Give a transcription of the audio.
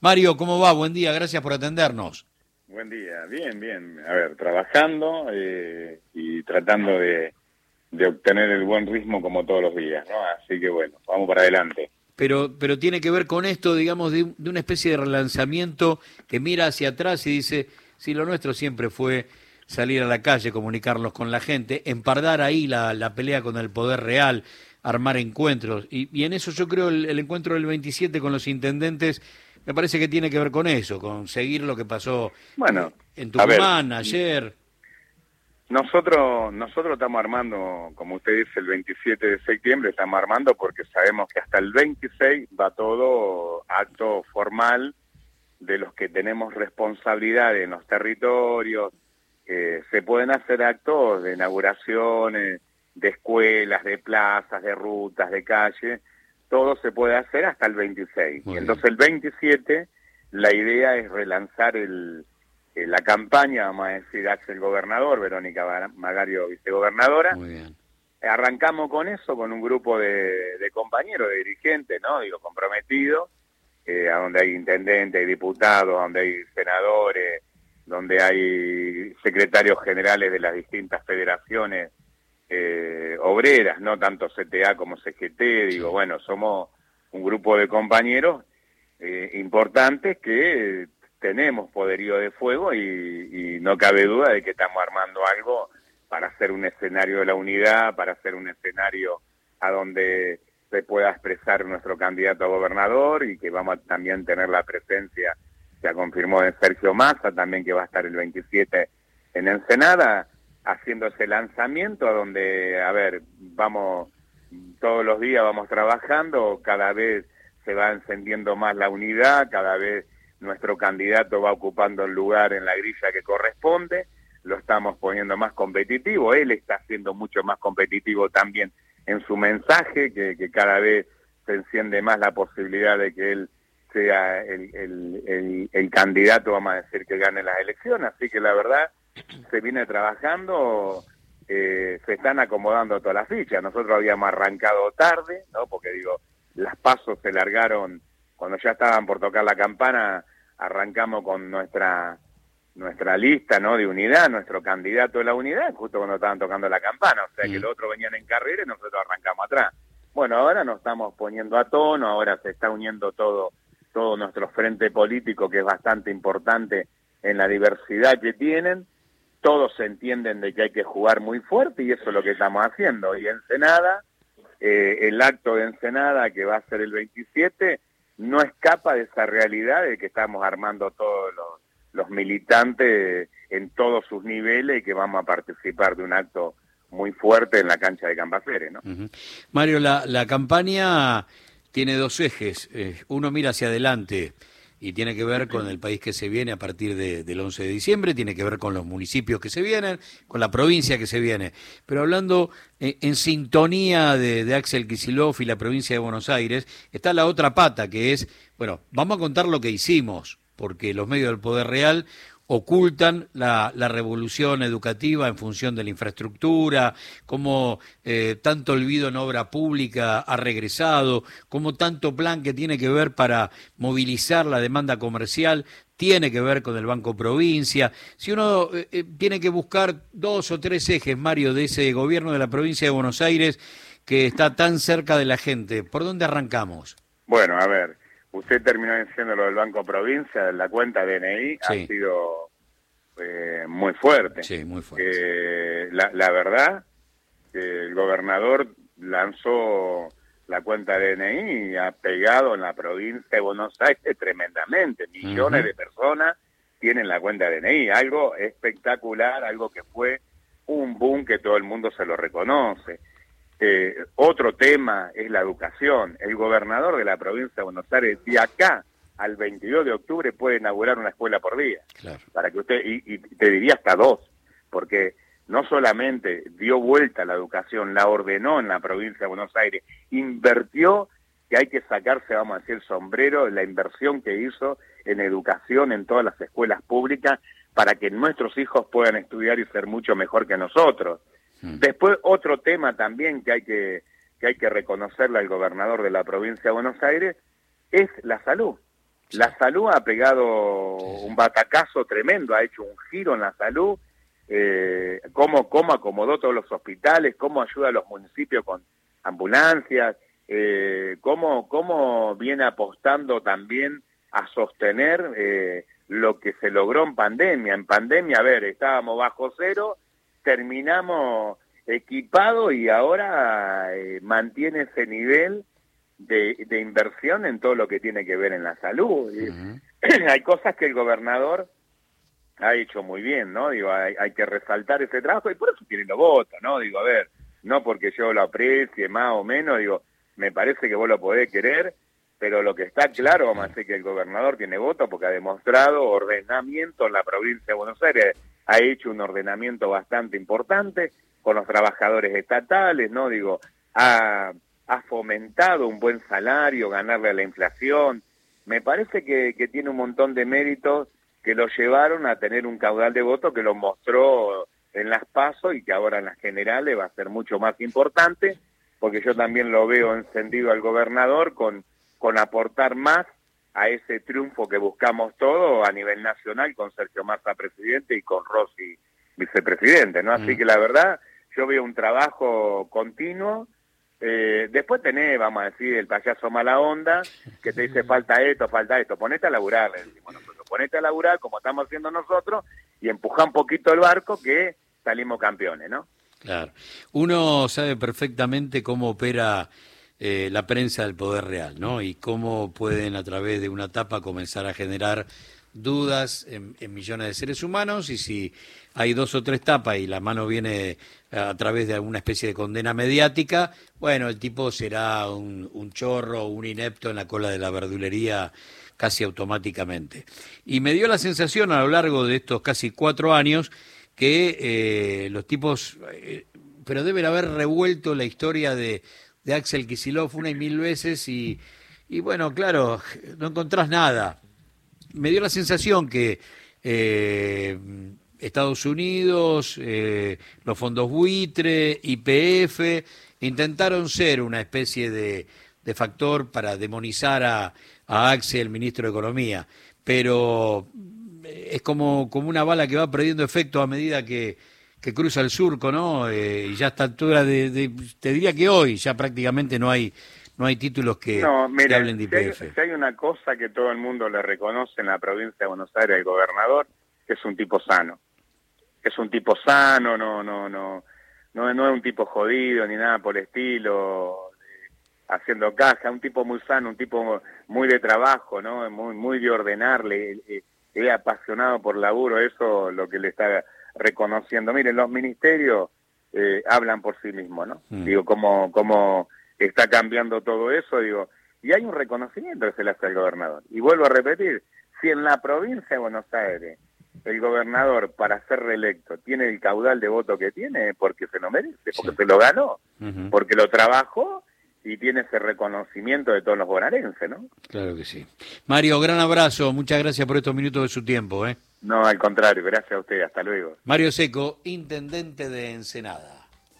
Mario, ¿cómo va? Buen día, gracias por atendernos. Buen día, bien, bien. A ver, trabajando eh, y tratando de, obtener el buen ritmo como todos los días, ¿no? Así que bueno, vamos para adelante. Pero, pero tiene que ver con esto, digamos, de, una especie de relanzamiento que mira hacia atrás y dice, si lo nuestro siempre fue salir a la calle, comunicarnos con la gente, empardar ahí la, la pelea con el poder real, armar encuentros. Y, y en eso yo creo el, el encuentro del 27 con los intendentes me parece que tiene que ver con eso, con seguir lo que pasó bueno, en Tucumán ayer. Nosotros, nosotros estamos armando, como usted dice, el 27 de septiembre estamos armando porque sabemos que hasta el 26 va todo acto formal de los que tenemos responsabilidad en los territorios. se pueden hacer actos de inauguraciones, de escuelas, de plazas, de rutas, de calles, todo se puede hacer hasta el 26. y entonces el 27 la idea es relanzar el, eh, la campaña, vamos a decir, Axel Gobernador, Verónica Magario Vicegobernadora. Muy bien. Arrancamos con eso, con un grupo de, compañeros, de dirigentes, ¿no? Digo, comprometidos, eh, a donde hay intendentes, diputados, donde hay senadores, donde hay secretarios generales de las distintas federaciones eh, obreras, no tanto CTA como CGT, digo, bueno, somos un grupo de compañeros eh, importantes que tenemos poderío de fuego y, no cabe duda de que estamos armando algo para hacer un escenario de la unidad, para hacer un escenario a donde se pueda expresar nuestro candidato a gobernador y que vamos a también tener la presencia, ya confirmó de Sergio Massa, también que va a estar el 27 en Ensenada, haciendo ese lanzamiento a donde, a ver, vamos todos los días vamos trabajando, cada vez se va encendiendo más la unidad, cada vez nuestro candidato va ocupando el lugar en la grilla que corresponde, lo estamos poniendo más competitivo, él está siendo mucho más competitivo también en su mensaje, que, que cada vez se enciende más la posibilidad de que él sea el, el, el, el candidato, vamos a decir, que gane las elecciones, así que la verdad se viene trabajando, eh, se están acomodando todas las fichas. Nosotros habíamos arrancado tarde, ¿no? Porque digo, las pasos se largaron cuando ya estaban por tocar la campana, arrancamos con nuestra nuestra lista no de unidad, nuestro candidato de la unidad, justo cuando estaban tocando la campana, o sea que los otros venían en carrera y nosotros arrancamos atrás. Bueno, ahora nos estamos poniendo a tono, ahora se está uniendo todo, todo nuestro frente político que es bastante importante en la diversidad que tienen, todos entienden de que hay que jugar muy fuerte y eso es lo que estamos haciendo. Y Ensenada, eh, el acto de Ensenada que va a ser el 27, no escapa de esa realidad de que estamos armando todos los, militantes en todos sus niveles y que vamos a participar de un acto muy fuerte en la cancha de Campacere, ¿no? Mario, la, la campaña tiene dos ejes. Eh, uno mira hacia adelante y tiene que ver con el país que se viene a partir del 11 de diciembre, tiene que ver con los municipios que se vienen, con la provincia que se viene. Pero hablando eh, en sintonía de, de, Axel Kisilov y la provincia de Buenos Aires, está la otra pata que es, bueno, vamos a contar lo que hicimos, porque los medios del poder real ocultan la, revolución educativa en función de la infraestructura, cómo eh, tanto olvido en obra pública ha regresado, cómo tanto plan que tiene que ver para movilizar la demanda comercial tiene que ver con el Banco Provincia. Si uno eh, eh, tiene que buscar dos o tres ejes, Mario, de ese gobierno de la provincia de Buenos Aires que está tan cerca de la gente, ¿por dónde arrancamos? Bueno, a ver, Usted terminó diciendo lo del Banco Provincia, la cuenta DNI ha sido eh, muy fuerte. Sí, muy fuerte. la, la, verdad, el gobernador lanzó la cuenta DNI y ha pegado en la provincia de Buenos Aires tremendamente. Millones de personas tienen la cuenta DNI. Algo espectacular, algo que fue un boom que todo el mundo se lo reconoce. Eh, otro tema es la educación. El gobernador de la provincia de Buenos Aires, de acá al 22 de octubre puede inaugurar una escuela por día. Para que usted, y, te diría hasta dos, porque no solamente dio vuelta a la educación, la ordenó en la provincia de Buenos Aires, invirtió que hay que sacarse, vamos a decir, el sombrero, la inversión que hizo en educación en todas las escuelas públicas para que nuestros hijos puedan estudiar y ser mucho mejor que nosotros. Mm. Después, otro tema también que hay que, que hay que reconocerle al gobernador de la provincia de Buenos Aires es la salud. La salud ha pegado un batacazo tremendo, ha hecho un giro en la salud, eh, cómo, cómo acomodó todos los hospitales, cómo ayuda a los municipios con ambulancias, eh, cómo, cómo viene apostando también a sostener eh, lo que se logró en pandemia. En pandemia, a ver, estábamos bajo cero, terminamos equipados y ahora eh, mantiene ese nivel de, de, inversión en todo lo que tiene que ver en la salud. hay cosas que el gobernador ha hecho muy bien, ¿no? Digo, hay, hay, que resaltar ese trabajo y por eso tiene los votos, ¿no? Digo, a ver, no porque yo lo aprecie más o menos, digo, me parece que vos lo podés querer, pero lo que está claro, vamos a decir que el gobernador tiene voto porque ha demostrado ordenamiento en la provincia de Buenos Aires, ha hecho un ordenamiento bastante importante con los trabajadores estatales, ¿no? Digo, ha, fomentado un buen salario, ganarle a la inflación. Me parece que, que tiene un montón de méritos que lo llevaron a tener un caudal de votos que lo mostró en las pasos y que ahora en las generales va a ser mucho más importante, porque yo también lo veo encendido al gobernador con, con aportar más a ese triunfo que buscamos todos a nivel nacional con Sergio Massa presidente y con Rossi vicepresidente, ¿no? Así mm. que la verdad, yo veo un trabajo continuo. Eh, después tenés, vamos a decir, el payaso mala onda, que te dice falta esto, falta esto, ponete a laburar, le decimos nosotros, ponete a laburar como estamos haciendo nosotros y empuja un poquito el barco que salimos campeones, ¿no? Claro. Uno sabe perfectamente cómo opera eh, la prensa del poder real, ¿no? Y cómo pueden a través de una tapa comenzar a generar dudas en, millones de seres humanos y si hay dos o tres tapas y la mano viene a través de alguna especie de condena mediática, bueno, el tipo será un, un chorro, un inepto en la cola de la verdulería casi automáticamente. Y me dio la sensación a lo largo de estos casi cuatro años que eh, los tipos, eh, pero deben haber revuelto la historia de de Axel Kisilov una y mil veces y, y bueno, claro, no encontrás nada. Me dio la sensación que eh, Estados Unidos, eh, los fondos buitre, IPF, intentaron ser una especie de, de factor para demonizar a, a, Axel, ministro de Economía, pero es como, como una bala que va perdiendo efecto a medida que, que cruza el surco, ¿no? Eh, y ya a esta altura de, te diría que hoy ya prácticamente no hay no hay títulos que, hablen de IPF. Si hay, si hay, una cosa que todo el mundo le reconoce en la provincia de Buenos Aires al gobernador, que es un tipo sano. Es un tipo sano, no no no no, no es un tipo jodido ni nada por el estilo, haciendo caja, un tipo muy sano, un tipo muy de trabajo, ¿no? Muy muy de ordenarle, es apasionado por laburo, eso lo que le está reconociendo. Miren, los ministerios eh, hablan por sí mismos, ¿no? Mm. Digo, cómo, cómo está cambiando todo eso, digo, y hay un reconocimiento que se le hace al gobernador. Y vuelvo a repetir, si en la provincia de Buenos Aires el gobernador para ser reelecto tiene el caudal de voto que tiene, porque se lo merece, porque se lo ganó, porque lo trabajó y tiene ese reconocimiento de todos los bonaerenses, ¿no? Claro que sí. Mario, gran abrazo, muchas gracias por estos minutos de su tiempo, ¿eh? No, al contrario, gracias a usted, hasta luego. Mario Seco, intendente de Ensenada.